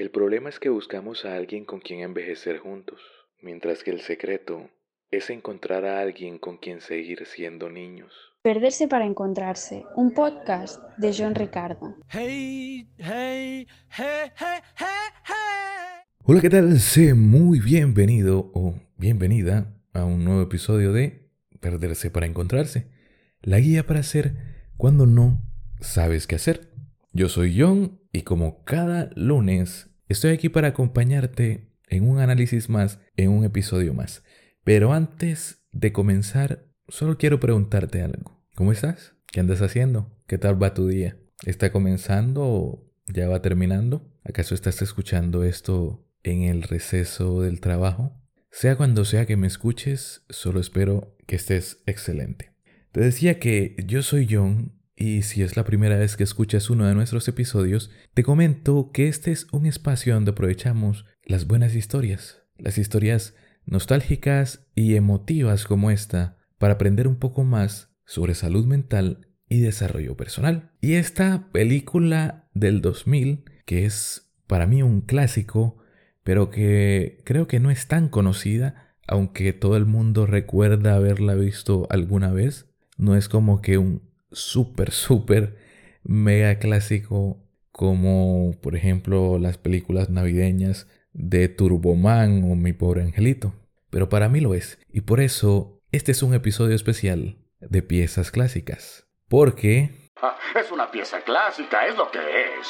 El problema es que buscamos a alguien con quien envejecer juntos, mientras que el secreto es encontrar a alguien con quien seguir siendo niños. Perderse para encontrarse, un podcast de John Ricardo. Hola, ¿qué tal? Sé muy bienvenido o bienvenida a un nuevo episodio de Perderse para encontrarse, la guía para hacer cuando no sabes qué hacer. Yo soy John y como cada lunes estoy aquí para acompañarte en un análisis más, en un episodio más. Pero antes de comenzar, solo quiero preguntarte algo. ¿Cómo estás? ¿Qué andas haciendo? ¿Qué tal va tu día? ¿Está comenzando o ya va terminando? ¿Acaso estás escuchando esto en el receso del trabajo? Sea cuando sea que me escuches, solo espero que estés excelente. Te decía que yo soy John y si es la primera vez que escuchas uno de nuestros episodios, te comento que este es un espacio donde aprovechamos las buenas historias, las historias nostálgicas y emotivas como esta para aprender un poco más sobre salud mental y desarrollo personal. Y esta película del 2000, que es para mí un clásico, pero que creo que no es tan conocida, aunque todo el mundo recuerda haberla visto alguna vez, no es como que un súper, súper mega clásico como por ejemplo las películas navideñas de Turboman o Mi pobre angelito pero para mí lo es. Y por eso este es un episodio especial de piezas clásicas. Porque... Ah, es una pieza clásica, es lo que es.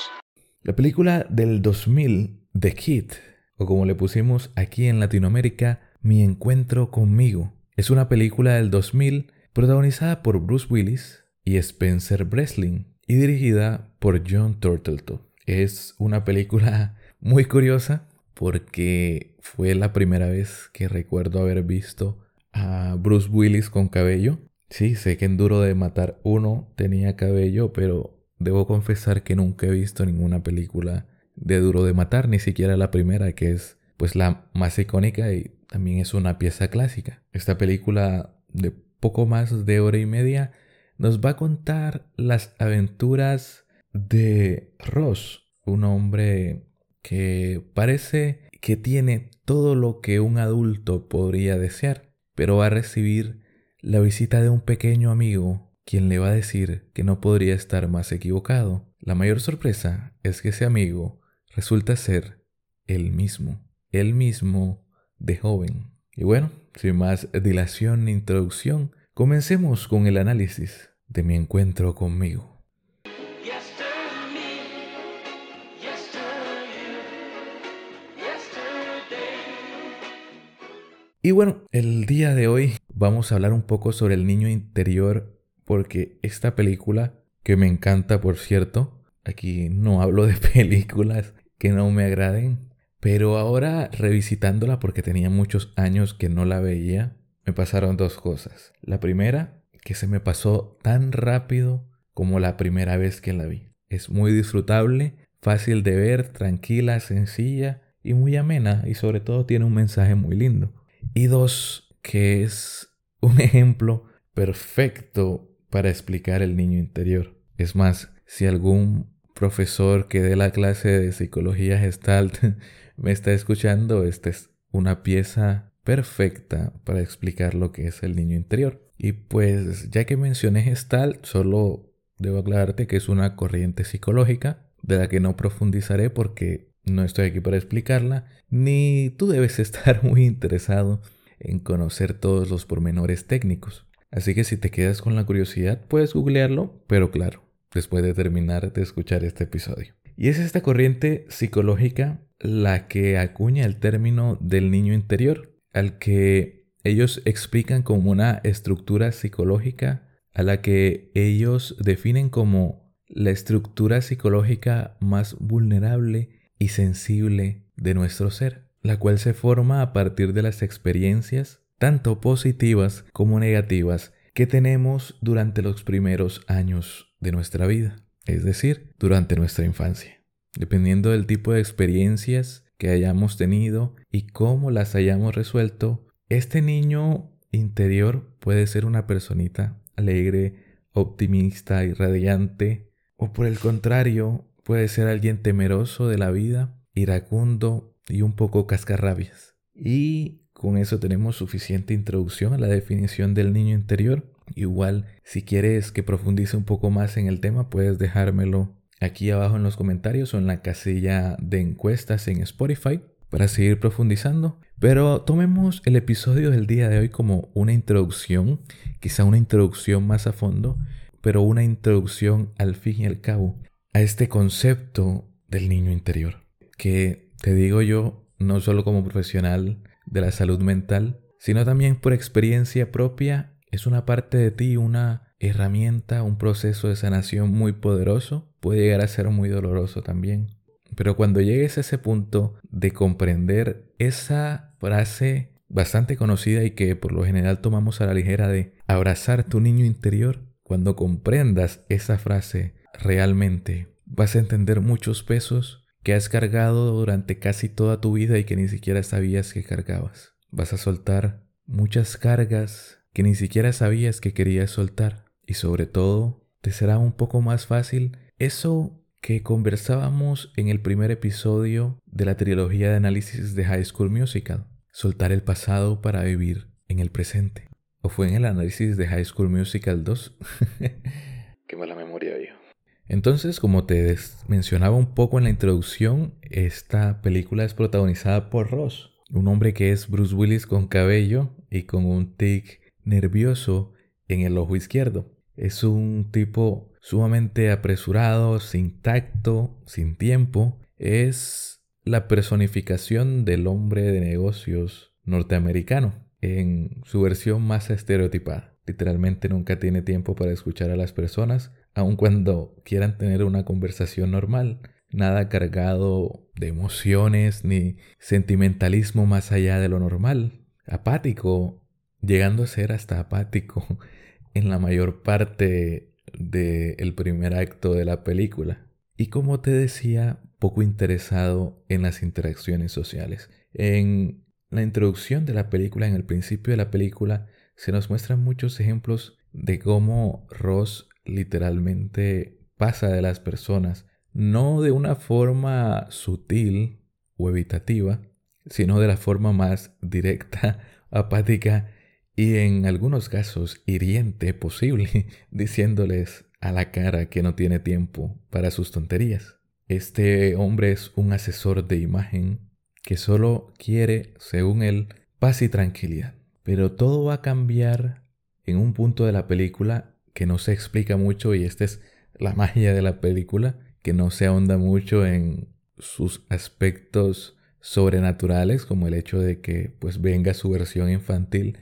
La película del 2000, The Kid, o como le pusimos aquí en Latinoamérica, Mi encuentro conmigo, es una película del 2000 protagonizada por Bruce Willis y Spencer Breslin y dirigida por John Turteltaub. Es una película muy curiosa porque fue la primera vez que recuerdo haber visto a Bruce Willis con cabello. Sí, sé que en Duro de Matar uno tenía cabello, pero debo confesar que nunca he visto ninguna película de Duro de Matar, ni siquiera la primera, que es pues la más icónica y también es una pieza clásica. Esta película de poco más de hora y media nos va a contar las aventuras de Ross, un hombre que parece que tiene todo lo que un adulto podría desear, pero va a recibir la visita de un pequeño amigo quien le va a decir que no podría estar más equivocado. La mayor sorpresa es que ese amigo resulta ser él mismo, él mismo de joven. Y bueno, sin más dilación ni introducción, comencemos con el análisis de mi encuentro conmigo. Y bueno, el día de hoy vamos a hablar un poco sobre el niño interior porque esta película, que me encanta por cierto, aquí no hablo de películas que no me agraden, pero ahora revisitándola porque tenía muchos años que no la veía, me pasaron dos cosas. La primera, que se me pasó tan rápido como la primera vez que la vi. Es muy disfrutable, fácil de ver, tranquila, sencilla y muy amena y sobre todo tiene un mensaje muy lindo. Y dos, que es un ejemplo perfecto para explicar el niño interior. Es más, si algún profesor que dé la clase de psicología gestalt me está escuchando, esta es una pieza perfecta para explicar lo que es el niño interior. Y pues ya que mencioné gestalt, solo debo aclararte que es una corriente psicológica de la que no profundizaré porque no estoy aquí para explicarla, ni tú debes estar muy interesado en conocer todos los pormenores técnicos. Así que si te quedas con la curiosidad, puedes googlearlo, pero claro, después de terminar de escuchar este episodio. Y es esta corriente psicológica la que acuña el término del niño interior, al que ellos explican como una estructura psicológica a la que ellos definen como la estructura psicológica más vulnerable y sensible de nuestro ser, la cual se forma a partir de las experiencias, tanto positivas como negativas, que tenemos durante los primeros años de nuestra vida, es decir, durante nuestra infancia. Dependiendo del tipo de experiencias que hayamos tenido y cómo las hayamos resuelto, este niño interior puede ser una personita alegre, optimista y radiante, o por el contrario, Puede ser alguien temeroso de la vida iracundo y un poco cascarrabias. Y con eso tenemos suficiente introducción a la definición del niño interior. Igual, si quieres que profundice un poco más en el tema, puedes dejármelo aquí abajo en los comentarios o en la casilla de encuestas en Spotify para seguir profundizando. Pero tomemos el episodio del día de hoy como una introducción, quizá una introducción más a fondo, pero una introducción al fin y al cabo a este concepto del niño interior, que te digo yo, no solo como profesional de la salud mental, sino también por experiencia propia, es una parte de ti, una herramienta, un proceso de sanación muy poderoso, puede llegar a ser muy doloroso también. Pero cuando llegues a ese punto de comprender esa frase bastante conocida y que por lo general tomamos a la ligera de abrazar tu niño interior, cuando comprendas esa frase realmente, vas a entender muchos pesos que has cargado durante casi toda tu vida y que ni siquiera sabías que cargabas. Vas a soltar muchas cargas que ni siquiera sabías que querías soltar. Y sobre todo, te será un poco más fácil eso que conversábamos en el primer episodio de la trilogía de análisis de High School Musical, soltar el pasado para vivir en el presente. ¿O fue en el análisis de High School Musical 2? Qué mala memoria yo. Entonces, como te mencionaba un poco en la introducción, esta película es protagonizada por Ross, un hombre que es Bruce Willis con cabello y con un tic nervioso en el ojo izquierdo. Es un tipo sumamente apresurado, sin tacto, sin tiempo, es la personificación del hombre de negocios norteamericano en su versión más estereotipada. Literalmente nunca tiene tiempo para escuchar a las personas, aun cuando quieran tener una conversación normal. Nada cargado de emociones ni sentimentalismo más allá de lo normal. Apático, llegando a ser hasta apático en la mayor parte del primer acto de la película. Y como te decía, poco interesado en las interacciones sociales. En la introducción de la película, en el principio de la película, se nos muestran muchos ejemplos de cómo Ross literalmente pasa de las personas, no de una forma sutil o evitativa, sino de la forma más directa, apática y en algunos casos hiriente posible, diciéndoles a la cara que no tiene tiempo para sus tonterías. Este hombre es un asesor de imagen que solo quiere, según él, paz y tranquilidad. Pero todo va a cambiar en un punto de la película que no se explica mucho y esta es la magia de la película, que no se ahonda mucho en sus aspectos sobrenaturales como el hecho de que pues venga su versión infantil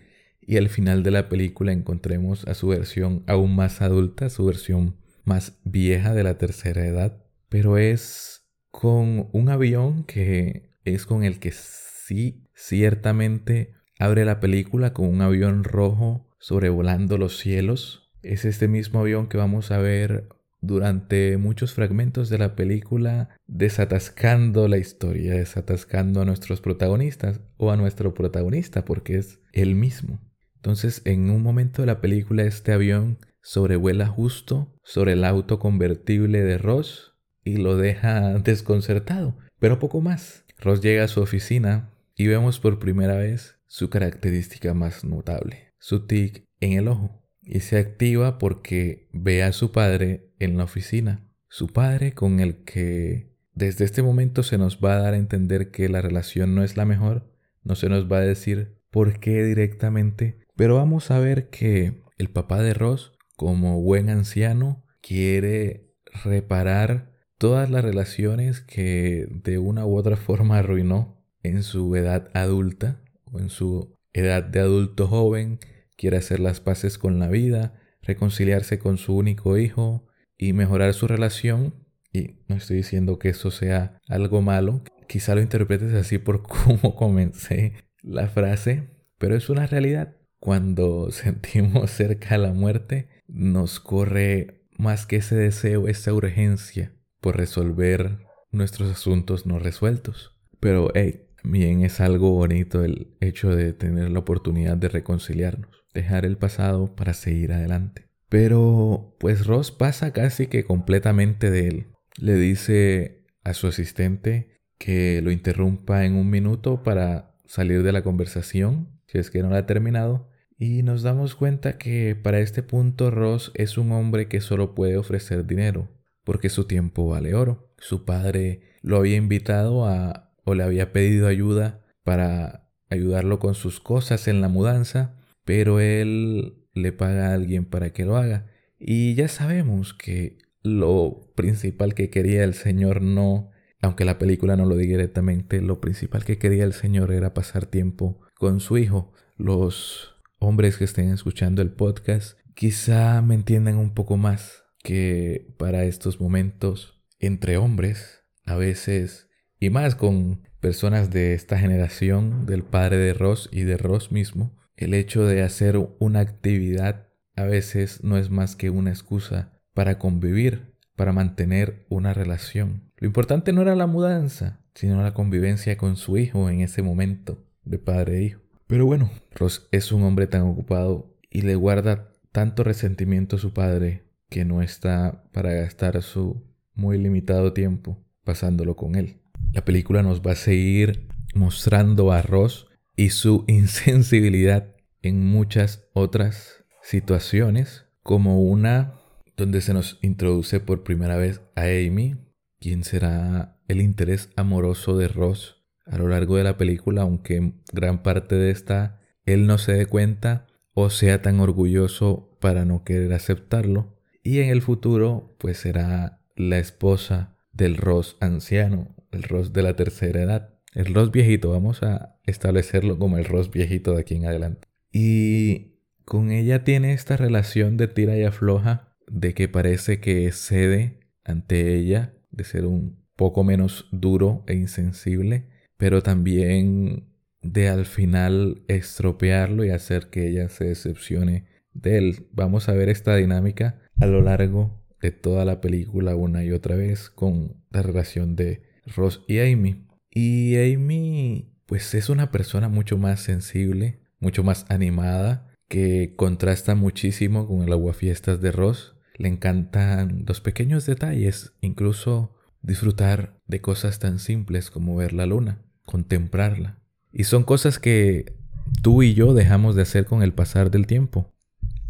y al final de la película encontremos a su versión aún más adulta, su versión más vieja de la tercera edad, pero es con un avión que es con el que sí ciertamente abre la película con un avión rojo sobrevolando los cielos. Es este mismo avión que vamos a ver durante muchos fragmentos de la película desatascando la historia, desatascando a nuestros protagonistas o a nuestro protagonista porque es él mismo. Entonces, en un momento de la película, este avión sobrevuela justo sobre el auto convertible de Ross y lo deja desconcertado, pero poco más. Ross llega a su oficina y vemos por primera vez su característica más notable, su tic en el ojo. Y se activa porque ve a su padre en la oficina, su padre con el que desde este momento se nos va a dar a entender que la relación no es la mejor, no se nos va a decir por qué directamente, pero vamos a ver que el papá de Ross, como buen anciano, quiere reparar todas las relaciones que de una u otra forma arruinó en su edad adulta o en su edad de adulto joven, quiere hacer las paces con la vida, reconciliarse con su único hijo y mejorar su relación. Y no estoy diciendo que eso sea algo malo, quizá lo interpretes así por cómo comencé la frase, pero es una realidad. Cuando sentimos cerca la muerte, nos corre más que ese deseo, esa urgencia por resolver nuestros asuntos no resueltos. Pero hey, bien es algo bonito el hecho de tener la oportunidad de reconciliarnos, dejar el pasado para seguir adelante. Pero pues Ross pasa casi que completamente de él. Le dice a su asistente que lo interrumpa en un minuto para salir de la conversación, si es que no la ha terminado, y nos damos cuenta que para este punto Ross es un hombre que solo puede ofrecer dinero, porque su tiempo vale oro. Su padre lo había invitado a o le había pedido ayuda para ayudarlo con sus cosas en la mudanza, pero él le paga a alguien para que lo haga. Y ya sabemos que lo principal que quería el Señor no, aunque la película no lo diga directamente, lo principal que quería el Señor era pasar tiempo con su hijo. Los hombres que estén escuchando el podcast quizá me entiendan un poco más que para estos momentos entre hombres a veces y más con personas de esta generación del padre de Ross y de Ross mismo el hecho de hacer una actividad a veces no es más que una excusa para convivir, para mantener una relación. Lo importante no era la mudanza, sino la convivencia con su hijo en ese momento de padre e hijo. Pero bueno, Ross es un hombre tan ocupado y le guarda tanto resentimiento a su padre que no está para gastar su muy limitado tiempo pasándolo con él. La película nos va a seguir mostrando a Ross y su insensibilidad en muchas otras situaciones, como una donde se nos introduce por primera vez a Amy, quien será el interés amoroso de Ross a lo largo de la película, aunque gran parte de esta él no se dé cuenta o sea tan orgulloso para no querer aceptarlo. Y en el futuro, pues será la esposa del Ross anciano, el Ross de la tercera edad. El Ross viejito, vamos a establecerlo como el Ross viejito de aquí en adelante. Y con ella tiene esta relación de tira y afloja, de que parece que cede ante ella, de ser un poco menos duro e insensible, pero también de al final estropearlo y hacer que ella se decepcione de él. Vamos a ver esta dinámica a lo largo de toda la película una y otra vez con la relación de Ross y Amy. Y Amy pues es una persona mucho más sensible, mucho más animada, que contrasta muchísimo con el aguafiestas de Ross. Le encantan los pequeños detalles, incluso disfrutar de cosas tan simples como ver la luna contemplarla. Y son cosas que tú y yo dejamos de hacer con el pasar del tiempo.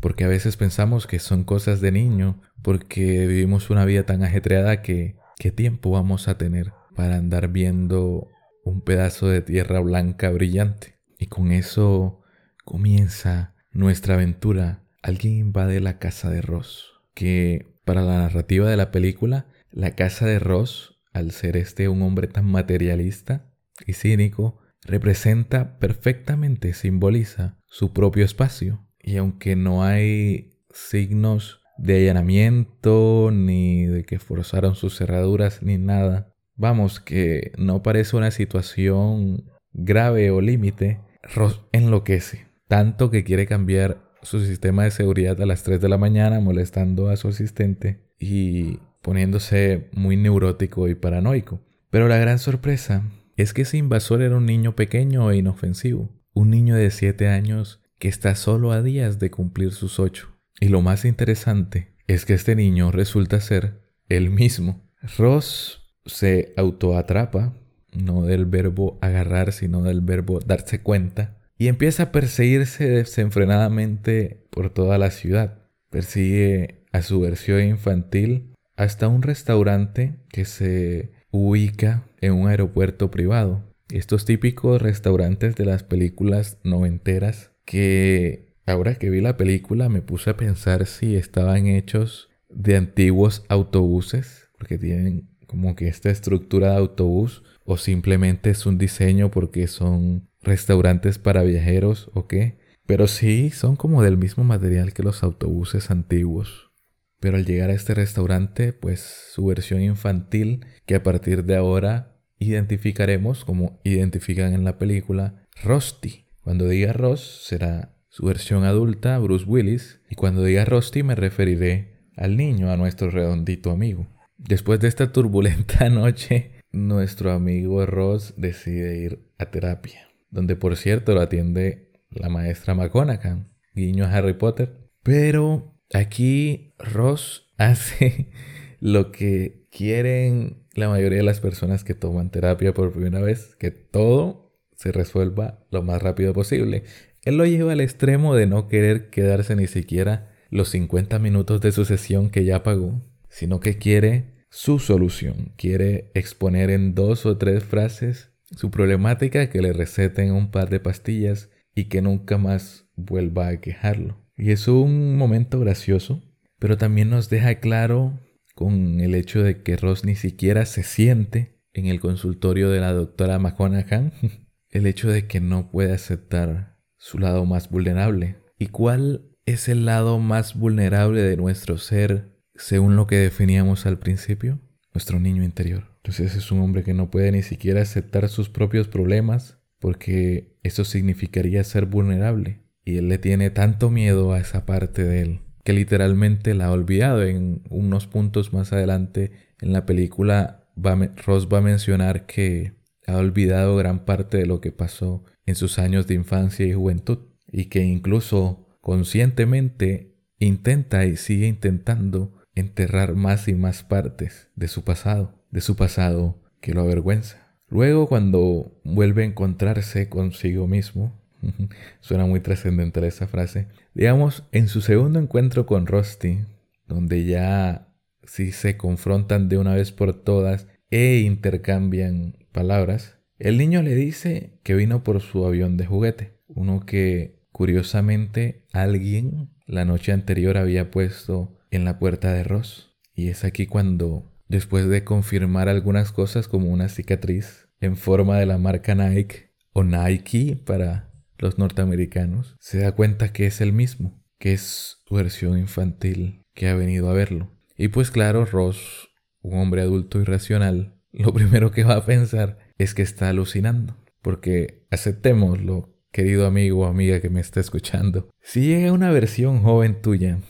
Porque a veces pensamos que son cosas de niño, porque vivimos una vida tan ajetreada que ¿qué tiempo vamos a tener para andar viendo un pedazo de tierra blanca brillante? Y con eso comienza nuestra aventura. Alguien invade la casa de Ross, que para la narrativa de la película, la casa de Ross, al ser este un hombre tan materialista, y cínico, representa perfectamente, simboliza su propio espacio. Y aunque no hay signos de allanamiento, ni de que forzaron sus cerraduras, ni nada, vamos, que no parece una situación grave o límite, Ross enloquece, tanto que quiere cambiar su sistema de seguridad a las 3 de la mañana molestando a su asistente y poniéndose muy neurótico y paranoico. Pero la gran sorpresa es que ese invasor era un niño pequeño e inofensivo, un niño de 7 años que está solo a días de cumplir sus 8. Y lo más interesante es que este niño resulta ser él mismo. Ross se autoatrapa, no del verbo agarrar, sino del verbo darse cuenta, y empieza a perseguirse desenfrenadamente por toda la ciudad. Persigue a su versión infantil hasta un restaurante que se ubica en un aeropuerto privado. Estos típicos restaurantes de las películas noventeras que ahora que vi la película me puse a pensar si estaban hechos de antiguos autobuses, porque tienen como que esta estructura de autobús, o simplemente es un diseño porque son restaurantes para viajeros o qué. Pero sí, son como del mismo material que los autobuses antiguos. Pero al llegar a este restaurante, pues su versión infantil, que a partir de ahora identificaremos como identifican en la película, Rusty. Cuando diga Ross será su versión adulta, Bruce Willis, y cuando diga Rusty me referiré al niño, a nuestro redondito amigo. Después de esta turbulenta noche, nuestro amigo Ross decide ir a terapia, donde por cierto lo atiende la maestra McConaughey, guiño a Harry Potter. Pero Aquí Ross hace lo que quieren la mayoría de las personas que toman terapia por primera vez, que todo se resuelva lo más rápido posible. Él lo lleva al extremo de no querer quedarse ni siquiera los 50 minutos de su sesión que ya pagó, sino que quiere su solución, quiere exponer en dos o tres frases su problemática, que le receten un par de pastillas y que nunca más vuelva a quejarlo. Y es un momento gracioso, pero también nos deja claro con el hecho de que Ross ni siquiera se siente en el consultorio de la doctora McConaughey, el hecho de que no puede aceptar su lado más vulnerable. ¿Y cuál es el lado más vulnerable de nuestro ser según lo que definíamos al principio? Nuestro niño interior. Entonces es un hombre que no puede ni siquiera aceptar sus propios problemas porque eso significaría ser vulnerable. Y él le tiene tanto miedo a esa parte de él que literalmente la ha olvidado. En unos puntos más adelante en la película, Ross va a mencionar que ha olvidado gran parte de lo que pasó en sus años de infancia y juventud y que incluso conscientemente intenta y sigue intentando enterrar más y más partes de su pasado, de su pasado que lo avergüenza. Luego cuando vuelve a encontrarse consigo mismo, suena muy trascendental esa frase, digamos, en su segundo encuentro con Rusty, donde ya sí se confrontan de una vez por todas e intercambian palabras, el niño le dice que vino por su avión de juguete, uno que curiosamente alguien la noche anterior había puesto en la puerta de Ross. Y es aquí cuando, después de confirmar algunas cosas como una cicatriz en forma de la marca Nike o Nike para los norteamericanos, se da cuenta que es el mismo, que es su versión infantil que ha venido a verlo. Y pues claro, Ross, un hombre adulto y racional, lo primero que va a pensar es que está alucinando. Porque aceptémoslo, querido amigo o amiga que me está escuchando. Si llega una versión joven tuya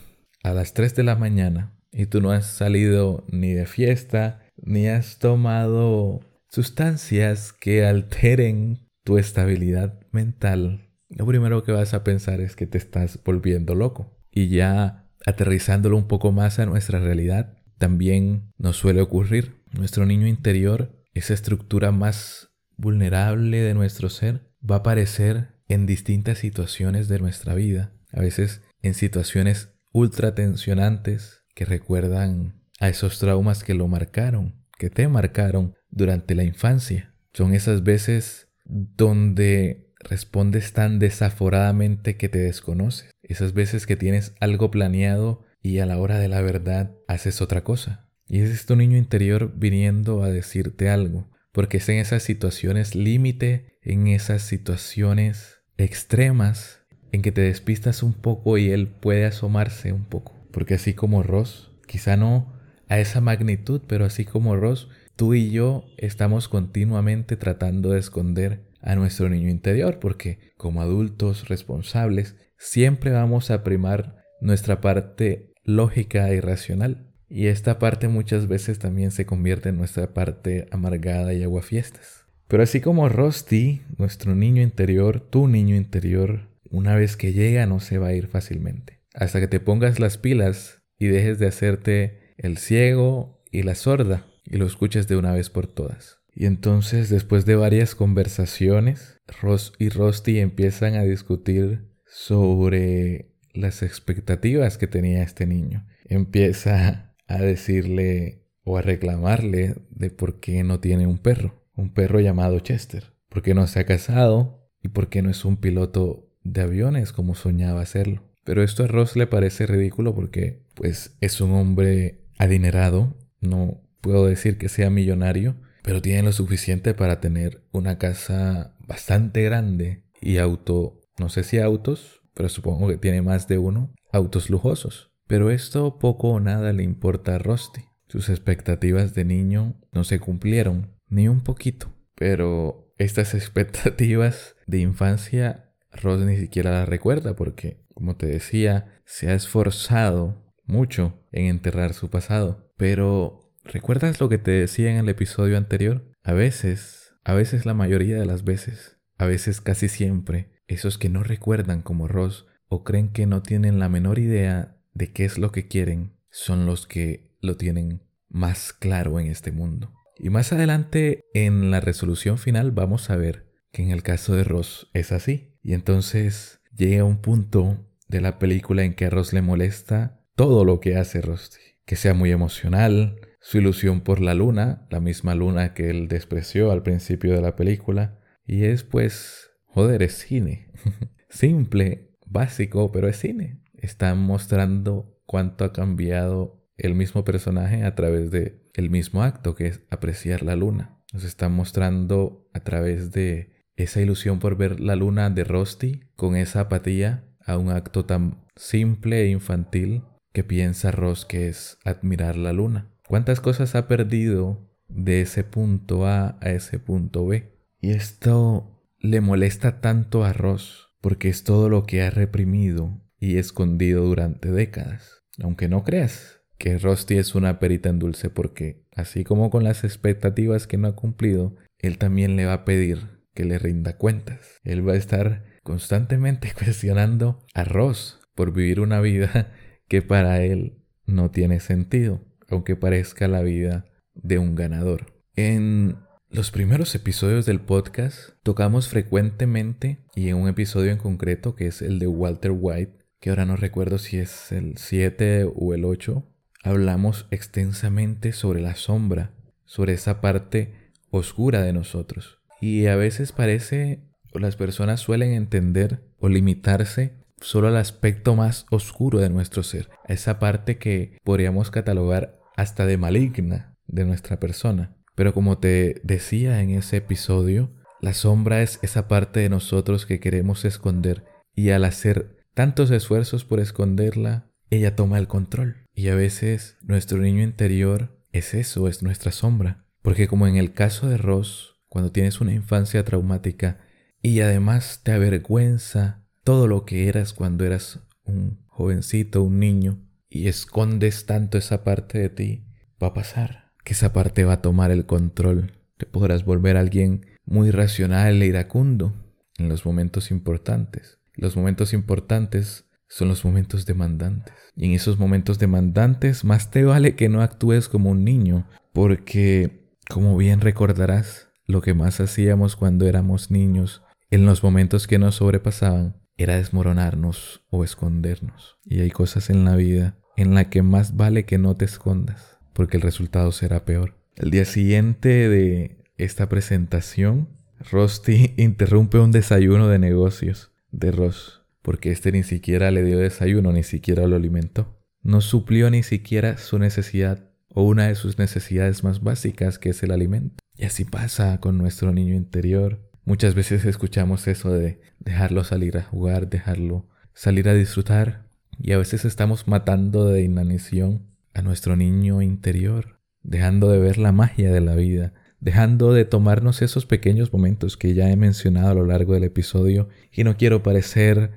a las 3 de la mañana y tú no has salido ni de fiesta, ni has tomado sustancias que alteren tu estabilidad mental, lo primero que vas a pensar es que te estás volviendo loco. Y ya aterrizándolo un poco más a nuestra realidad, también nos suele ocurrir. Nuestro niño interior esa estructura más vulnerable de nuestro ser va a aparecer en distintas situaciones de nuestra vida, a veces en situaciones ultra tensionantes que recuerdan a esos traumas que lo marcaron, que te marcaron durante la infancia. Son esas veces donde respondes tan desaforadamente que te desconoces, esas veces que tienes algo planeado y a la hora de la verdad haces otra cosa. Y es tu niño interior viniendo a decirte algo, porque es en esas situaciones límite, en esas situaciones extremas, en que te despistas un poco y él puede asomarse un poco. Porque así como Ross, quizá no a esa magnitud, pero así como Ross, tú y yo estamos continuamente tratando de esconder a nuestro niño interior, porque como adultos responsables siempre vamos a primar nuestra parte lógica y racional. Y esta parte muchas veces también se convierte en nuestra parte amargada y aguafiestas. Pero así como Rusty, nuestro niño interior, tu niño interior, una vez que llega no se va a ir fácilmente. Hasta que te pongas las pilas y dejes de hacerte el ciego y la sorda y lo escuches de una vez por todas. Y entonces, después de varias conversaciones, Ross y Rusty empiezan a discutir sobre las expectativas que tenía este niño. Empieza a decirle o a reclamarle de por qué no tiene un perro, un perro llamado Chester, por qué no se ha casado y por qué no es un piloto de aviones como soñaba hacerlo. Pero esto a Ross le parece ridículo porque pues es un hombre adinerado, no puedo decir que sea millonario, pero tiene lo suficiente para tener una casa bastante grande y auto, no sé si autos, pero supongo que tiene más de uno, autos lujosos. Pero esto poco o nada le importa a Rusty. Sus expectativas de niño no se cumplieron, ni un poquito. Pero estas expectativas de infancia Ross ni siquiera las recuerda porque, como te decía, se ha esforzado mucho en enterrar su pasado. Pero, ¿recuerdas lo que te decía en el episodio anterior? A veces, a veces la mayoría de las veces, a veces casi siempre, esos que no recuerdan como Ross o creen que no tienen la menor idea de qué es lo que quieren son los que lo tienen más claro en este mundo. Y más adelante en la resolución final vamos a ver que en el caso de Ross es así. Y entonces llega un punto de la película en que a Ross le molesta todo lo que hace Rusty. Que sea muy emocional, su ilusión por la luna, la misma luna que él despreció al principio de la película. Y es pues, joder, es cine. Simple, básico, pero es cine. Están mostrando cuánto ha cambiado el mismo personaje a través de el mismo acto que es apreciar la luna. Nos están mostrando a través de esa ilusión por ver la luna de Rusty con esa apatía a un acto tan simple e infantil que piensa Ross que es admirar la luna. ¿Cuántas cosas ha perdido de ese punto A a ese punto B? Y esto le molesta tanto a Ross porque es todo lo que ha reprimido y escondido durante décadas. Aunque no creas que Rusty es una perita en dulce porque, así como con las expectativas que no ha cumplido, él también le va a pedir que le rinda cuentas. Él va a estar constantemente cuestionando a Ross por vivir una vida que para él no tiene sentido, aunque parezca la vida de un ganador. En los primeros episodios del podcast tocamos frecuentemente y en un episodio en concreto que es el de Walter White, que ahora no recuerdo si es el 7 o el 8, hablamos extensamente sobre la sombra, sobre esa parte oscura de nosotros. Y a veces parece, o las personas suelen entender o limitarse solo al aspecto más oscuro de nuestro ser, esa parte que podríamos catalogar hasta de maligna de nuestra persona. Pero como te decía en ese episodio, la sombra es esa parte de nosotros que queremos esconder y al hacer tantos esfuerzos por esconderla, ella toma el control. Y a veces nuestro niño interior es eso, es nuestra sombra. Porque como en el caso de Ross, cuando tienes una infancia traumática y además te avergüenza todo lo que eras cuando eras un jovencito, un niño, y escondes tanto esa parte de ti, va a pasar que esa parte va a tomar el control. Te podrás volver alguien muy racional e iracundo en los momentos importantes. Los momentos importantes son los momentos demandantes. Y en esos momentos demandantes más te vale que no actúes como un niño, porque, como bien recordarás, lo que más hacíamos cuando éramos niños, en los momentos que nos sobrepasaban, era desmoronarnos o escondernos. Y hay cosas en la vida en la que más vale que no te escondas, porque el resultado será peor. El día siguiente de esta presentación, Rusty interrumpe un desayuno de negocios de Ross, porque este ni siquiera le dio desayuno, ni siquiera lo alimentó. No suplió ni siquiera su necesidad o una de sus necesidades más básicas, que es el alimento. Y así pasa con nuestro niño interior. Muchas veces escuchamos eso de dejarlo salir a jugar, dejarlo salir a disfrutar. Y a veces estamos matando de inanición a nuestro niño interior, dejando de ver la magia de la vida, dejando de tomarnos esos pequeños momentos que ya he mencionado a lo largo del episodio. Y no quiero parecer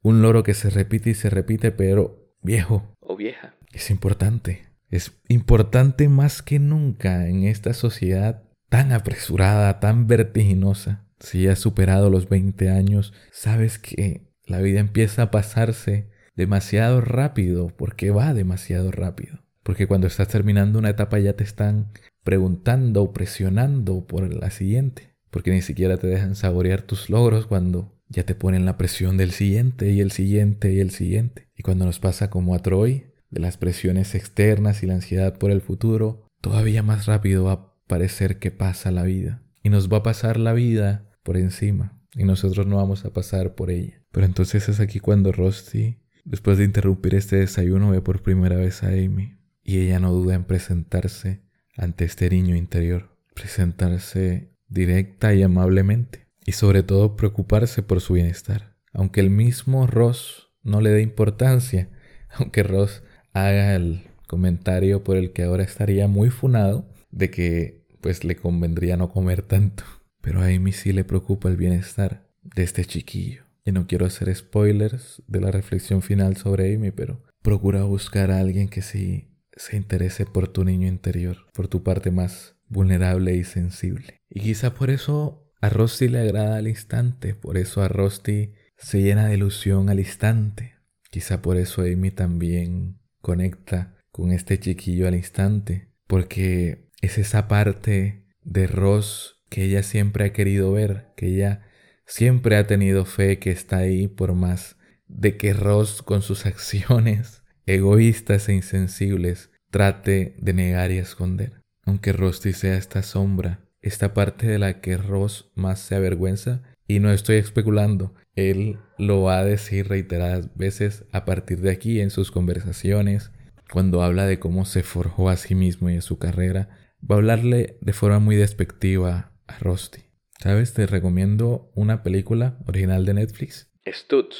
un loro que se repite y se repite, pero viejo o vieja. Es importante. Es importante más que nunca en esta sociedad tan apresurada, tan vertiginosa. Si has superado los 20 años, sabes que la vida empieza a pasarse demasiado rápido, porque va demasiado rápido. Porque cuando estás terminando una etapa ya te están preguntando o presionando por la siguiente. Porque ni siquiera te dejan saborear tus logros cuando ya te ponen la presión del siguiente y el siguiente y el siguiente. Y cuando nos pasa como a Troy, de las presiones externas y la ansiedad por el futuro, todavía más rápido va parecer que pasa la vida. Y nos va a pasar la vida por encima. Y nosotros no vamos a pasar por ella. Pero entonces es aquí cuando Rusty, después de interrumpir este desayuno, ve por primera vez a Amy. Y ella no duda en presentarse ante este niño interior. Presentarse directa y amablemente. Y sobre todo preocuparse por su bienestar. Aunque el mismo Ross no le dé importancia. Aunque Ross haga el comentario por el que ahora estaría muy funado de que pues le convendría no comer tanto. Pero a Amy sí le preocupa el bienestar de este chiquillo. Y no quiero hacer spoilers de la reflexión final sobre Amy, pero procura buscar a alguien que sí se interese por tu niño interior, por tu parte más vulnerable y sensible. Y quizá por eso a Rusty le agrada al instante, por eso a Rusty se llena de ilusión al instante. Quizá por eso Amy también conecta con este chiquillo al instante, porque es esa parte de Ross que ella siempre ha querido ver, que ella siempre ha tenido fe que está ahí por más de que Ross con sus acciones egoístas e insensibles trate de negar y esconder. Aunque Rusty sea esta sombra, esta parte de la que Ross más se avergüenza, y no estoy especulando, él lo va a decir reiteradas veces a partir de aquí en sus conversaciones, cuando habla de cómo se forjó a sí mismo y en su carrera, va a hablarle de forma muy despectiva a Rusty. ¿Sabes? Te recomiendo una película original de Netflix. Stutz.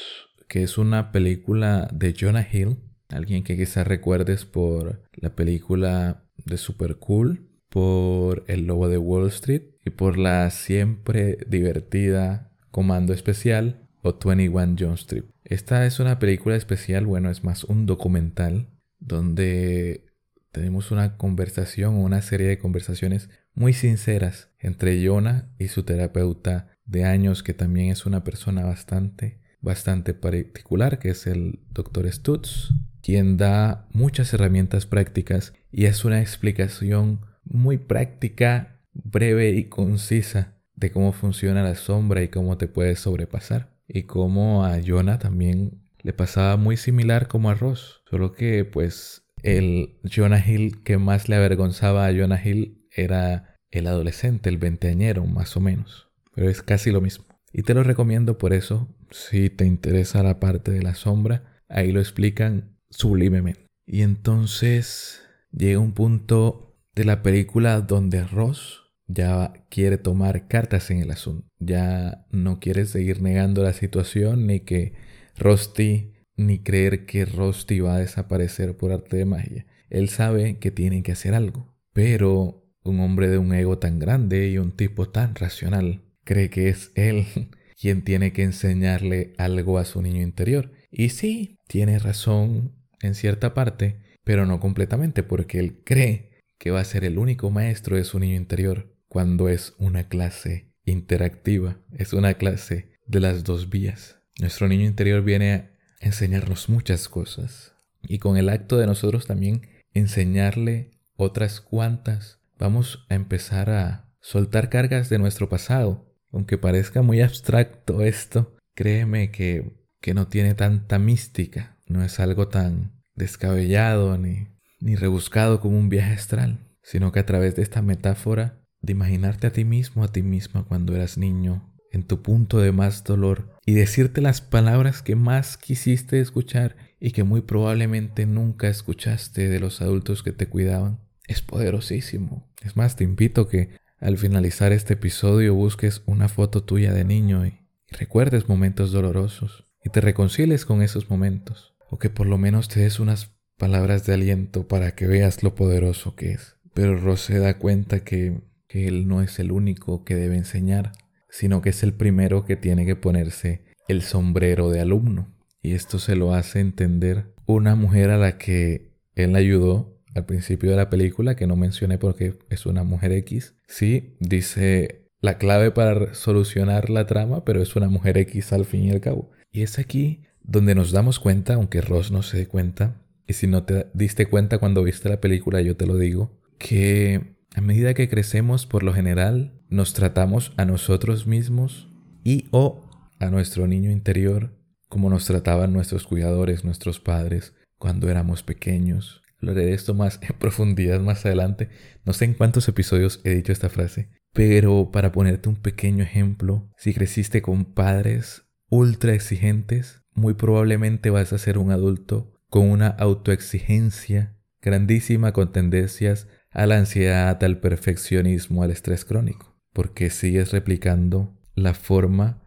Que es una película de Jonah Hill. Alguien que quizás recuerdes por la película de Super Cool, por El Lobo de Wall Street y por la siempre divertida Comando Especial o 21 John Street. Esta es una película especial, bueno, es más un documental donde tenemos una conversación o una serie de conversaciones muy sinceras entre Jonah y su terapeuta de años, que también es una persona bastante, bastante particular, que es el Dr. Stutz, quien da muchas herramientas prácticas y es una explicación muy práctica, breve y concisa de cómo funciona la sombra y cómo te puedes sobrepasar. Y cómo a Jonah también le pasaba muy similar como a Ross, solo que pues el Jonah Hill que más le avergonzaba a Jonah Hill era el adolescente, el veinteañero más o menos. Pero es casi lo mismo. Y te lo recomiendo por eso, si te interesa la parte de la sombra, ahí lo explican sublimemente. Y entonces llega un punto de la película donde Ross ya quiere tomar cartas en el asunto. Ya no quiere seguir negando la situación ni que Rusty, ni creer que Rusty va a desaparecer por arte de magia. Él sabe que tiene que hacer algo. Pero un hombre de un ego tan grande y un tipo tan racional cree que es él quien tiene que enseñarle algo a su niño interior. Y sí, tiene razón en cierta parte, pero no completamente, porque él cree que va a ser el único maestro de su niño interior cuando es una clase interactiva, es una clase de las dos vías. Nuestro niño interior viene a enseñarnos muchas cosas y con el acto de nosotros también enseñarle otras cuantas, vamos a empezar a soltar cargas de nuestro pasado. Aunque parezca muy abstracto esto, créeme que, que no tiene tanta mística, no es algo tan descabellado ni, ni rebuscado como un viaje astral, sino que a través de esta metáfora de imaginarte a ti mismo, a ti misma cuando eras niño, en tu punto de más dolor, y decirte las palabras que más quisiste escuchar y que muy probablemente nunca escuchaste de los adultos que te cuidaban, es poderosísimo. Es más, te invito que al finalizar este episodio busques una foto tuya de niño y, recuerdes momentos dolorosos y te reconcilies con esos momentos, o que por lo menos te des unas palabras de aliento para que veas lo poderoso que es. Pero Ross se da cuenta que que él no es el único que debe enseñar, sino que es el primero que tiene que ponerse el sombrero de alumno. Y esto se lo hace entender una mujer a la que él ayudó al principio de la película, que no mencioné porque es una mujer X. Sí, dice la clave para solucionar la trama, pero es una mujer X al fin y al cabo. Y es aquí donde nos damos cuenta, aunque Ross no se dé cuenta, y si no te diste cuenta cuando viste la película, yo te lo digo, que a medida que crecemos, por lo general, nos tratamos a nosotros mismos y o a nuestro niño interior como nos trataban nuestros cuidadores, nuestros padres, cuando éramos pequeños. Hablaré de esto más en profundidad más adelante. No sé en cuántos episodios he dicho esta frase, pero para ponerte un pequeño ejemplo, si creciste con padres ultra exigentes, muy probablemente vas a ser un adulto con una autoexigencia grandísima con tendencias a la ansiedad, al perfeccionismo, al estrés crónico, porque sigues replicando la forma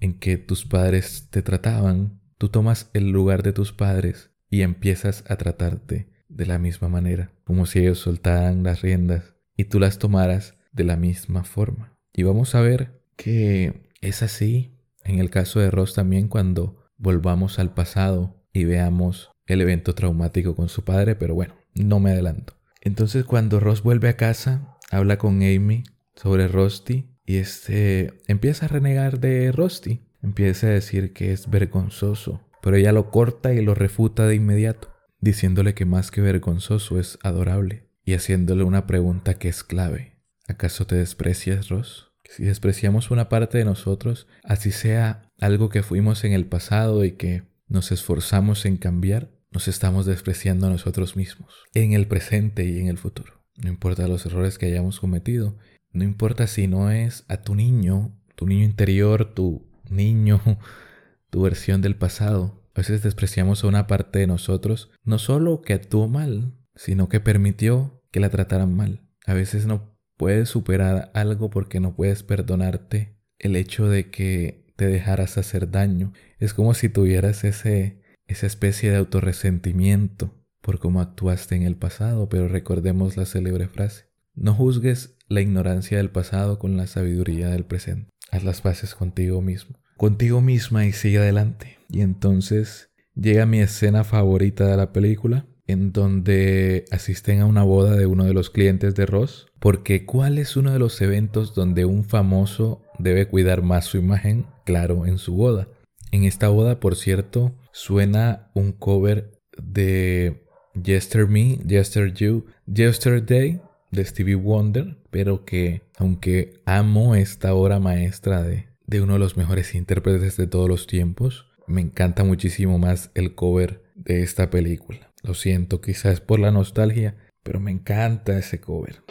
en que tus padres te trataban, tú tomas el lugar de tus padres y empiezas a tratarte de la misma manera, como si ellos soltaran las riendas y tú las tomaras de la misma forma. Y vamos a ver que es así en el caso de Ross también cuando volvamos al pasado y veamos el evento traumático con su padre, pero bueno, no me adelanto. Entonces cuando Ross vuelve a casa, habla con Amy sobre Rusty y este empieza a renegar de Rusty. Empieza a decir que es vergonzoso, pero ella lo corta y lo refuta de inmediato, diciéndole que más que vergonzoso es adorable. y haciéndole una pregunta que es clave. ¿Acaso te desprecias, Ross? Si despreciamos una parte de nosotros, así sea algo que fuimos en el pasado y que nos esforzamos en cambiar, nos estamos despreciando a nosotros mismos, en el presente y en el futuro. No importa los errores que hayamos cometido, no importa si no es a tu niño, tu niño interior, tu niño, tu versión del pasado. A veces despreciamos a una parte de nosotros, no solo que actuó mal, sino que permitió que la trataran mal. A veces no puedes superar algo porque no puedes perdonarte el hecho de que te dejaras hacer daño. Es como si tuvieras ese, esa especie de autorresentimiento por cómo actuaste en el pasado, pero recordemos la célebre frase. No juzgues la ignorancia del pasado con la sabiduría del presente. Haz las paces contigo mismo, contigo misma y sigue adelante. Y entonces llega mi escena favorita de la película, en donde asisten a una boda de uno de los clientes de Ross, porque ¿cuál es uno de los eventos donde un famoso debe cuidar más su imagen? Claro, en su boda. En esta boda, por cierto, suena un cover de Yester Me, Yester You, Yesterday de Stevie Wonder, pero que aunque amo esta obra maestra de, de uno de los mejores intérpretes de todos los tiempos, me encanta muchísimo más el cover de esta película. Lo siento, quizás por la nostalgia, pero me encanta ese cover.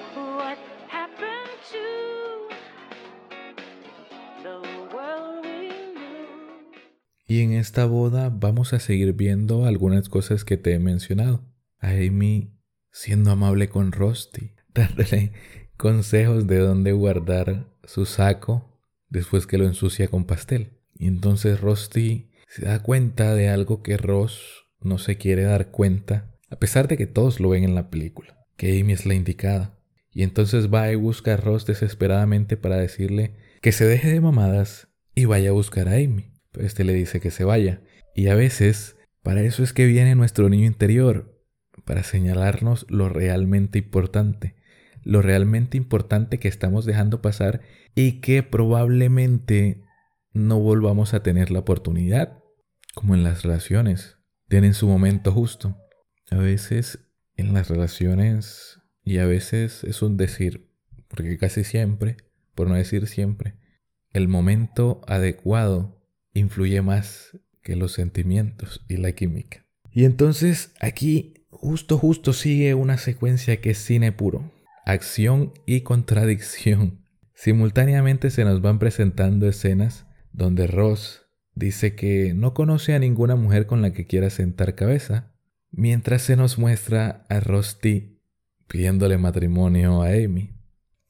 Y en esta boda vamos a seguir viendo algunas cosas que te he mencionado. A Amy siendo amable con Rusty, dándole consejos de dónde guardar su saco después que lo ensucia con pastel. Y entonces Rusty se da cuenta de algo que Ross no se quiere dar cuenta, a pesar de que todos lo ven en la película, que Amy es la indicada. Y entonces va y busca a Ross desesperadamente para decirle que se deje de mamadas y vaya a buscar a Amy. Pero este le dice que se vaya. Y a veces, para eso es que viene nuestro niño interior, para señalarnos lo realmente importante, lo realmente importante que estamos dejando pasar y que probablemente no volvamos a tener la oportunidad, como en las relaciones, tienen su momento justo. A veces en las relaciones, y a veces es un decir, porque casi siempre, por no decir siempre, el momento adecuado influye más que los sentimientos y la química. Y entonces aquí justo, justo sigue una secuencia que es cine puro. Acción y contradicción. Simultáneamente se nos van presentando escenas donde Ross dice que no conoce a ninguna mujer con la que quiera sentar cabeza, mientras se nos muestra a Rusty pidiéndole matrimonio a Amy.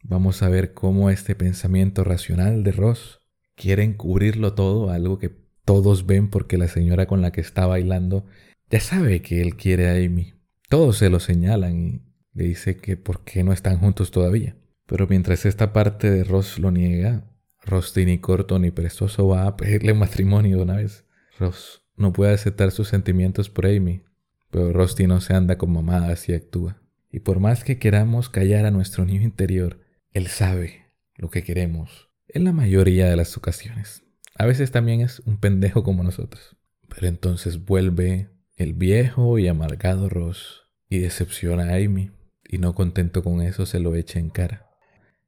Vamos a ver cómo este pensamiento racional de Ross quiere encubrirlo todo, algo que todos ven porque la señora con la que está bailando ya sabe que él quiere a Amy. Todos se lo señalan y le dice que por qué no están juntos todavía. Pero mientras esta parte de Ross lo niega, Rusty ni corto ni prestoso va a pedirle matrimonio de una vez. Ross no puede aceptar sus sentimientos por Amy, pero Rusty no se anda con mamadas y actúa. Y por más que queramos callar a nuestro niño interior, él sabe lo que queremos en la mayoría de las ocasiones. A veces también es un pendejo como nosotros. Pero entonces vuelve el viejo y amargado Ross y decepciona a Amy, y no contento con eso se lo echa en cara.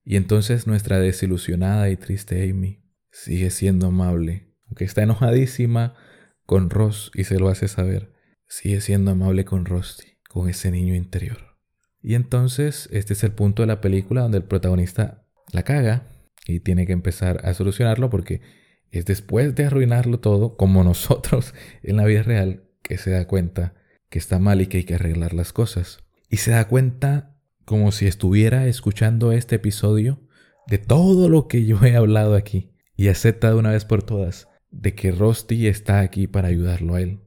Y entonces nuestra desilusionada y triste Amy sigue siendo amable, aunque está enojadísima con Ross y se lo hace saber, sigue siendo amable con Rusty, con ese niño interior. Y entonces este es el punto de la película donde el protagonista la caga y tiene que empezar a solucionarlo porque es después de arruinarlo todo, como nosotros en la vida real, que se da cuenta que está mal y que hay que arreglar las cosas. Y se da cuenta como si estuviera escuchando este episodio de todo lo que yo he hablado aquí y acepta de una vez por todas de que Rusty está aquí para ayudarlo a él.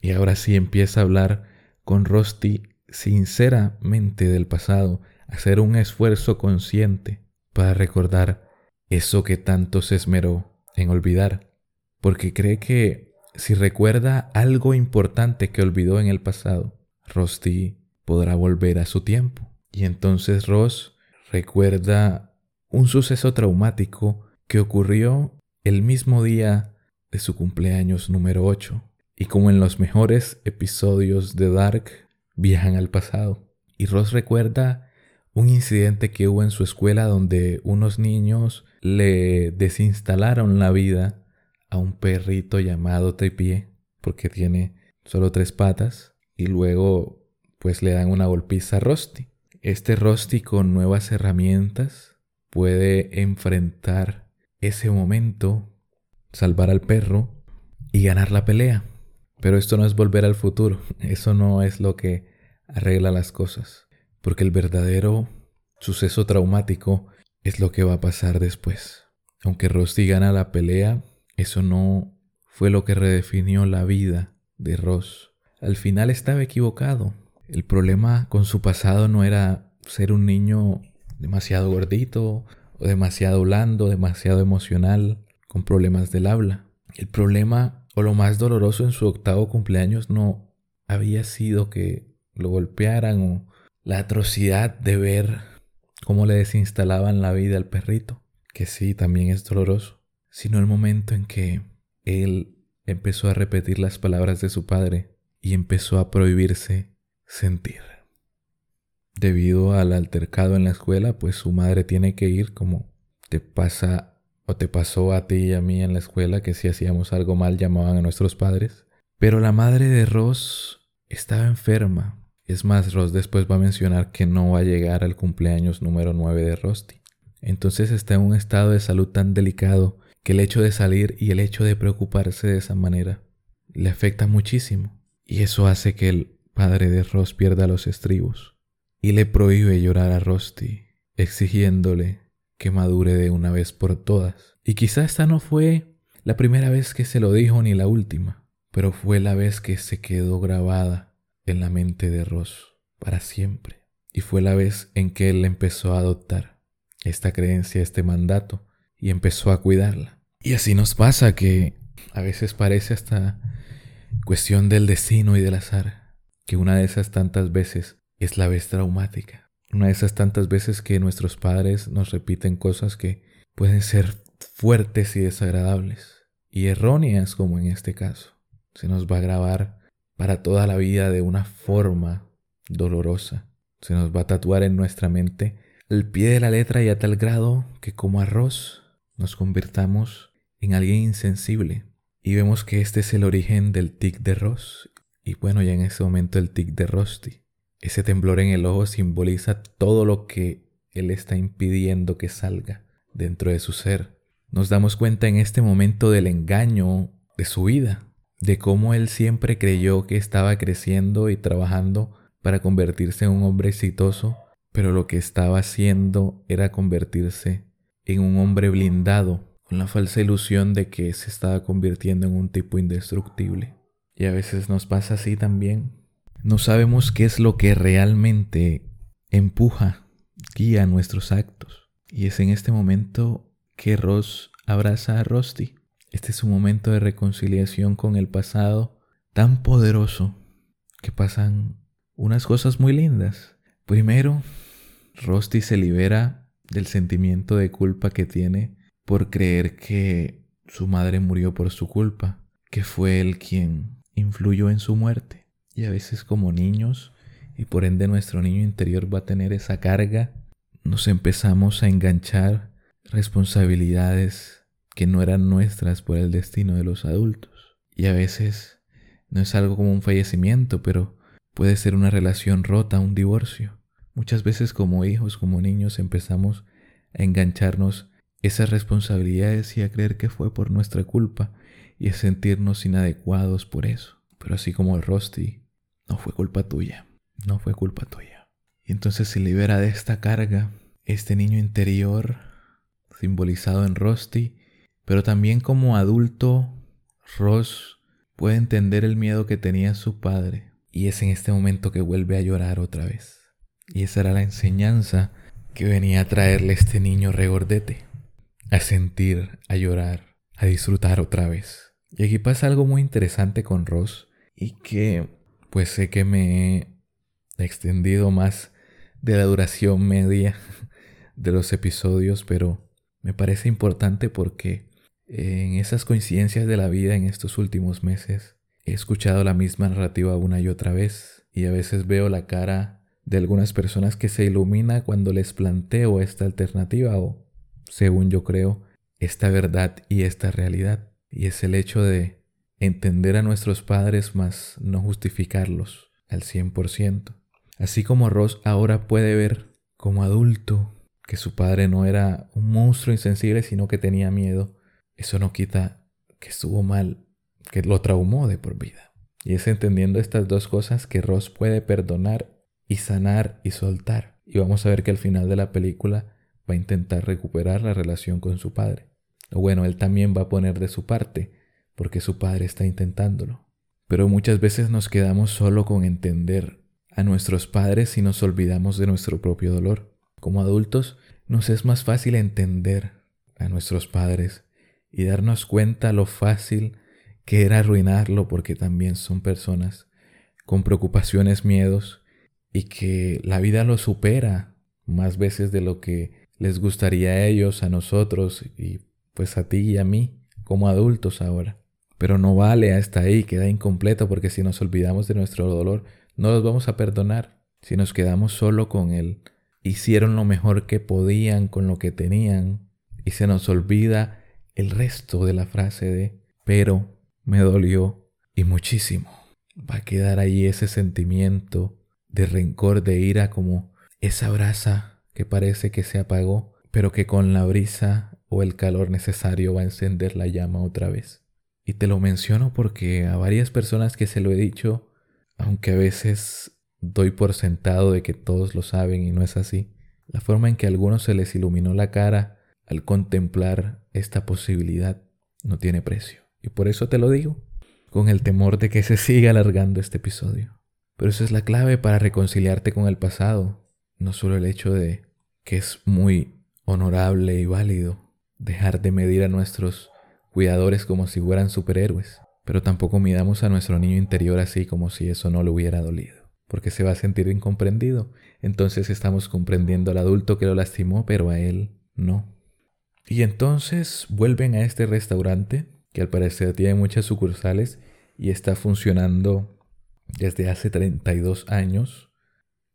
Y ahora sí empieza a hablar con Rusty sinceramente del pasado, hacer un esfuerzo consciente para recordar eso que tanto se esmeró en olvidar, porque cree que si recuerda algo importante que olvidó en el pasado, Rusty podrá volver a su tiempo. Y entonces Ross recuerda un suceso traumático que ocurrió el mismo día de su cumpleaños número 8. Y como en los mejores episodios de Dark, viajan al pasado. Y Ross recuerda un incidente que hubo en su escuela donde unos niños le desinstalaron la vida a un perrito llamado Tripié porque tiene solo tres patas y luego pues le dan una golpiza a Rusty. Este Rusty con nuevas herramientas puede enfrentar ese momento, salvar al perro y ganar la pelea. Pero esto no es volver al futuro, eso no es lo que arregla las cosas, porque el verdadero suceso traumático es lo que va a pasar después. Aunque Rusty gana la pelea, eso no fue lo que redefinió la vida de Ross. Al final estaba equivocado. El problema con su pasado no era ser un niño demasiado gordito o demasiado blando, demasiado emocional, con problemas del habla. El problema o lo más doloroso en su octavo cumpleaños no había sido que lo golpearan o la atrocidad de ver cómo le desinstalaban la vida al perrito, que sí, también es doloroso, sino el momento en que él empezó a repetir las palabras de su padre y empezó a prohibirse sentir. Debido al altercado en la escuela, pues su madre tiene que ir como te pasa o te pasó a ti y a mí en la escuela, que si hacíamos algo mal llamaban a nuestros padres. Pero la madre de Ross estaba enferma. Es más, Ross después va a mencionar que no va a llegar al cumpleaños número 9 de Rusty. Entonces está en un estado de salud tan delicado que el hecho de salir y el hecho de preocuparse de esa manera le afecta muchísimo. Y eso hace que el padre de Ross pierda los estribos y le prohíbe llorar a Rusty, exigiéndole que madure de una vez por todas. Y quizá esta no fue la primera vez que se lo dijo ni la última, pero fue la vez que se quedó grabada en la mente de Ross para siempre. Y fue la vez en que él empezó a adoptar esta creencia, este mandato, y empezó a cuidarla. Y así nos pasa que a veces parece hasta cuestión del destino y del azar, que una de esas tantas veces es la vez traumática. Una de esas tantas veces que nuestros padres nos repiten cosas que pueden ser fuertes y desagradables y erróneas como en este caso. Se nos va a grabar para toda la vida de una forma dolorosa. Se nos va a tatuar en nuestra mente el pie de la letra y a tal grado que como arroz nos convirtamos en alguien insensible. Y vemos que este es el origen del tic de Ross. Y bueno, ya en ese momento el tic de Rusty. Ese temblor en el ojo simboliza todo lo que él está impidiendo que salga dentro de su ser. Nos damos cuenta en este momento del engaño de su vida, de cómo él siempre creyó que estaba creciendo y trabajando para convertirse en un hombre exitoso, pero lo que estaba haciendo era convertirse en un hombre blindado con la falsa ilusión de que se estaba convirtiendo en un tipo indestructible. Y a veces nos pasa así también. No sabemos qué es lo que realmente empuja, guía nuestros actos. Y es en este momento que Ross abraza a Rusty. Este es un momento de reconciliación con el pasado tan poderoso que pasan unas cosas muy lindas. Primero, Rusty se libera del sentimiento de culpa que tiene por creer que su madre murió por su culpa, que fue él quien influyó en su muerte. Y a veces como niños, y por ende nuestro niño interior va a tener esa carga, nos empezamos a enganchar responsabilidades que no eran nuestras por el destino de los adultos. Y a veces no es algo como un fallecimiento, pero puede ser una relación rota, un divorcio. Muchas veces como hijos, como niños, empezamos a engancharnos esas responsabilidades y a creer que fue por nuestra culpa y a sentirnos inadecuados por eso. Pero así como el Rusty, no fue culpa tuya, no fue culpa tuya. Y entonces se libera de esta carga este niño interior simbolizado en Rusty, pero también como adulto, Ross puede entender el miedo que tenía su padre y es en este momento que vuelve a llorar otra vez. Y esa era la enseñanza que venía a traerle este niño regordete, a sentir, a llorar, a disfrutar otra vez. Y aquí pasa algo muy interesante con Ross y que pues sé que me he extendido más de la duración media de los episodios, pero me parece importante porque en esas coincidencias de la vida en estos últimos meses he escuchado la misma narrativa una y otra vez y a veces veo la cara de algunas personas que se ilumina cuando les planteo esta alternativa o, según yo creo, esta verdad y esta realidad. Y es el hecho de entender a nuestros padres más no justificarlos al 100%. Así como Ross ahora puede ver como adulto que su padre no era un monstruo insensible, sino que tenía miedo, eso no quita que estuvo mal, que lo traumó de por vida. Y es entendiendo estas dos cosas que Ross puede perdonar y sanar y soltar. Y vamos a ver que al final de la película va a intentar recuperar la relación con su padre. Bueno, él también va a poner de su parte, porque su padre está intentándolo. Pero muchas veces nos quedamos solo con entender a nuestros padres y nos olvidamos de nuestro propio dolor. Como adultos nos es más fácil entender a nuestros padres y darnos cuenta lo fácil que era arruinarlo porque también son personas con preocupaciones, miedos y que la vida lo supera más veces de lo que les gustaría a ellos, a nosotros y pues a ti y a mí como adultos ahora. Pero no vale hasta ahí, queda incompleto porque si nos olvidamos de nuestro dolor, no los vamos a perdonar. Si nos quedamos solo con él, hicieron lo mejor que podían con lo que tenían y se nos olvida el resto de la frase de pero me dolió y muchísimo. Va a quedar ahí ese sentimiento de rencor, de ira, como esa brasa que parece que se apagó, pero que con la brisa o el calor necesario va a encender la llama otra vez. Y te lo menciono porque a varias personas que se lo he dicho, aunque a veces doy por sentado de que todos lo saben y no es así. La forma en que a algunos se les iluminó la cara al contemplar esta posibilidad no tiene precio. Y por eso te lo digo, con el temor de que se siga alargando este episodio. Pero esa es la clave para reconciliarte con el pasado, no solo el hecho de que es muy honorable y válido dejar de medir a nuestros cuidadores como si fueran superhéroes, pero tampoco midamos a nuestro niño interior así como si eso no le hubiera dolido porque se va a sentir incomprendido. Entonces estamos comprendiendo al adulto que lo lastimó, pero a él no. Y entonces vuelven a este restaurante, que al parecer tiene muchas sucursales y está funcionando desde hace 32 años,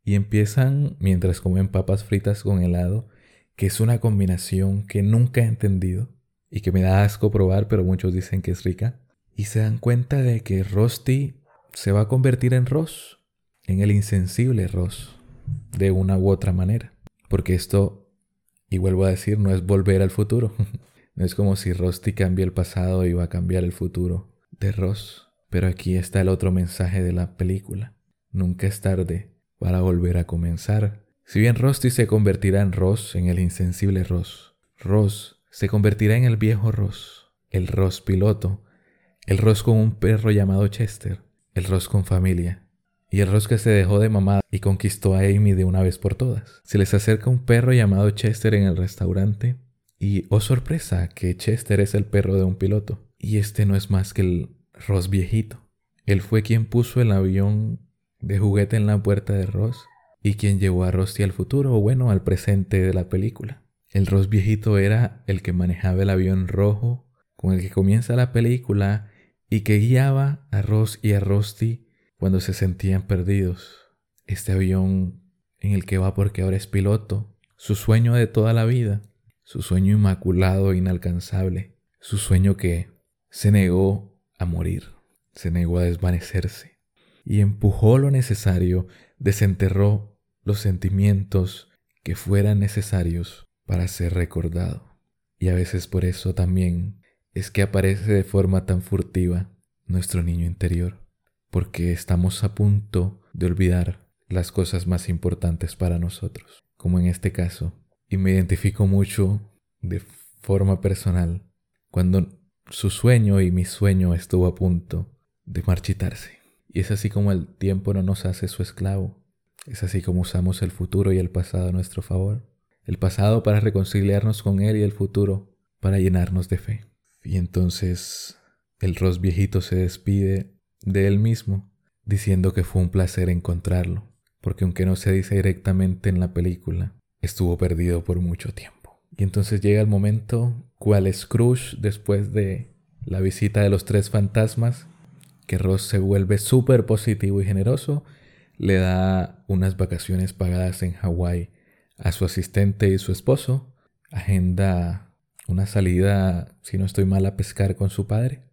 y empiezan, mientras comen papas fritas con helado, que es una combinación que nunca he entendido y que me da asco probar, pero muchos dicen que es rica, y se dan cuenta de que Rosti se va a convertir en Ross en el insensible Ross de una u otra manera. Porque esto, y vuelvo a decir, no es volver al futuro. no es como si Rusty cambie el pasado y va a cambiar el futuro de Ross. Pero aquí está el otro mensaje de la película. Nunca es tarde para volver a comenzar. Si bien Rusty se convertirá en Ross, en el insensible Ross, Ross se convertirá en el viejo Ross, el Ross piloto, el Ross con un perro llamado Chester, el Ross con familia, y el Ross que se dejó de mamá y conquistó a Amy de una vez por todas. Se les acerca un perro llamado Chester en el restaurante y, oh sorpresa, que Chester es el perro de un piloto. Y este no es más que el Ross viejito. Él fue quien puso el avión de juguete en la puerta de Ross y quien llevó a Rusty al futuro o bueno, al presente de la película. El Ross viejito era el que manejaba el avión rojo con el que comienza la película y que guiaba a Ross y a Rusty cuando se sentían perdidos. Este avión en el que va porque ahora es piloto, su sueño de toda la vida, su sueño inmaculado e inalcanzable, su sueño que se negó a morir, se negó a desvanecerse y empujó lo necesario, desenterró los sentimientos que fueran necesarios para ser recordado. Y a veces por eso también es que aparece de forma tan furtiva nuestro niño interior porque estamos a punto de olvidar las cosas más importantes para nosotros, como en este caso. Y me identifico mucho de forma personal cuando su sueño y mi sueño estuvo a punto de marchitarse. Y es así como el tiempo no nos hace su esclavo. Es así como usamos el futuro y el pasado a nuestro favor. El pasado para reconciliarnos con él y el futuro para llenarnos de fe. Y entonces el Ros viejito se despide de él mismo, diciendo que fue un placer encontrarlo, porque aunque no se dice directamente en la película, estuvo perdido por mucho tiempo. Y entonces llega el momento cual Scrooge después de la visita de los tres fantasmas, que Ross se vuelve súper positivo y generoso, le da unas vacaciones pagadas en Hawái a su asistente y su esposo, agenda una salida, si no estoy mal, a pescar con su padre,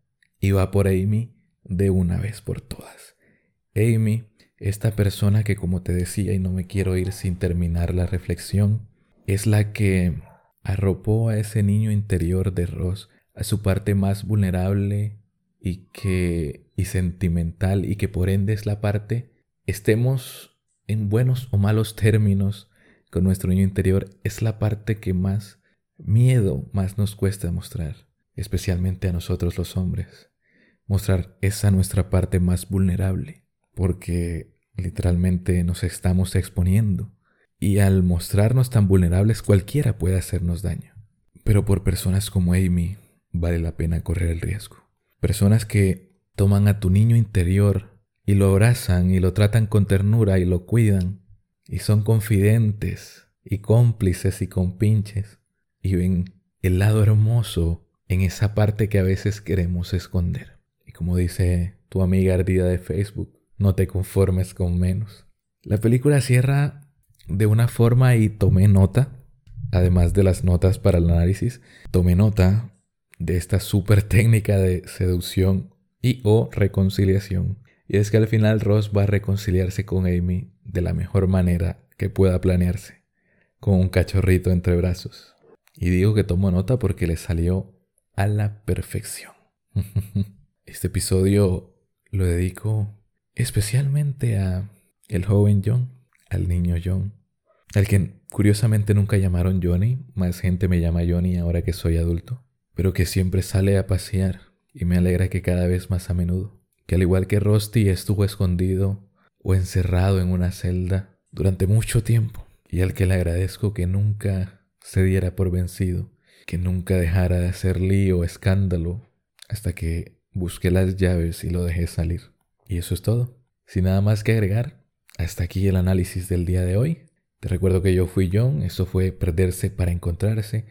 y va por Amy de una vez por todas. Amy, esta persona que como te decía y no me quiero ir sin terminar la reflexión, es la que arropó a ese niño interior de Ross, a su parte más vulnerable y que y sentimental y que por ende es la parte estemos en buenos o malos términos con nuestro niño interior es la parte que más miedo más nos cuesta mostrar, especialmente a nosotros los hombres. Mostrar esa nuestra parte más vulnerable, porque literalmente nos estamos exponiendo. Y al mostrarnos tan vulnerables cualquiera puede hacernos daño. Pero por personas como Amy vale la pena correr el riesgo. Personas que toman a tu niño interior y lo abrazan y lo tratan con ternura y lo cuidan y son confidentes y cómplices y compinches y ven el lado hermoso en esa parte que a veces queremos esconder. Y como dice tu amiga ardida de Facebook, no te conformes con menos. La película cierra de una forma y tomé nota, además de las notas para el análisis, tomé nota de esta súper técnica de seducción y o reconciliación. Y es que al final Ross va a reconciliarse con Amy de la mejor manera que pueda planearse, con un cachorrito entre brazos. Y digo que tomo nota porque le salió a la perfección. Este episodio lo dedico especialmente a el joven John, al niño John, al que curiosamente nunca llamaron Johnny, más gente me llama Johnny ahora que soy adulto, pero que siempre sale a pasear y me alegra que cada vez más a menudo, al igual que Rusty estuvo escondido o encerrado en una celda durante mucho tiempo y al que le agradezco que nunca se diera por vencido, que nunca dejara de hacer lío escándalo hasta que busqué las llaves y lo dejé salir. Y eso es todo. Sin nada más que agregar, hasta aquí el análisis del día de hoy. Te recuerdo que yo fui John, esto fue Perderse para Encontrarse,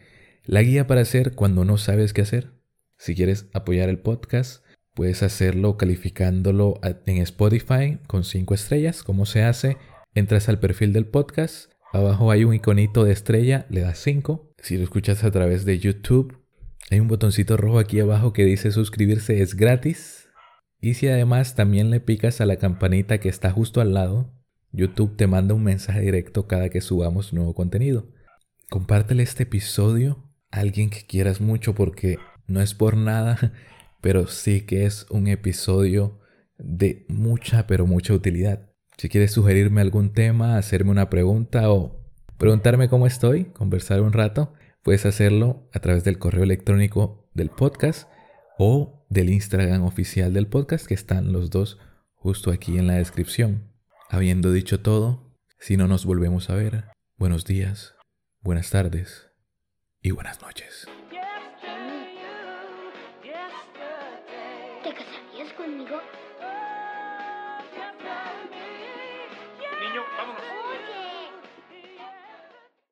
la guía para hacer cuando no sabes qué hacer. Si quieres apoyar el podcast, puedes hacerlo calificándolo en Spotify con 5 estrellas. ¿Cómo se hace? Entras al perfil del podcast, abajo hay un iconito de estrella, le das 5. Si lo escuchas a través de YouTube, hay un botoncito rojo aquí abajo que dice suscribirse es gratis. Y si además también le picas a la campanita que está justo al lado, YouTube te manda un mensaje directo cada que subamos nuevo contenido. Compártele este episodio a alguien que quieras mucho porque no es por nada, pero sí que es un episodio de mucha, pero mucha utilidad. Si quieres sugerirme algún tema, hacerme una pregunta o preguntarme cómo estoy, conversar un rato, puedes hacerlo a través del correo electrónico del podcast o del Instagram oficial del podcast, que están los dos justo aquí en la descripción. Habiendo dicho todo, si no nos volvemos a ver, buenos días, buenas tardes y buenas noches.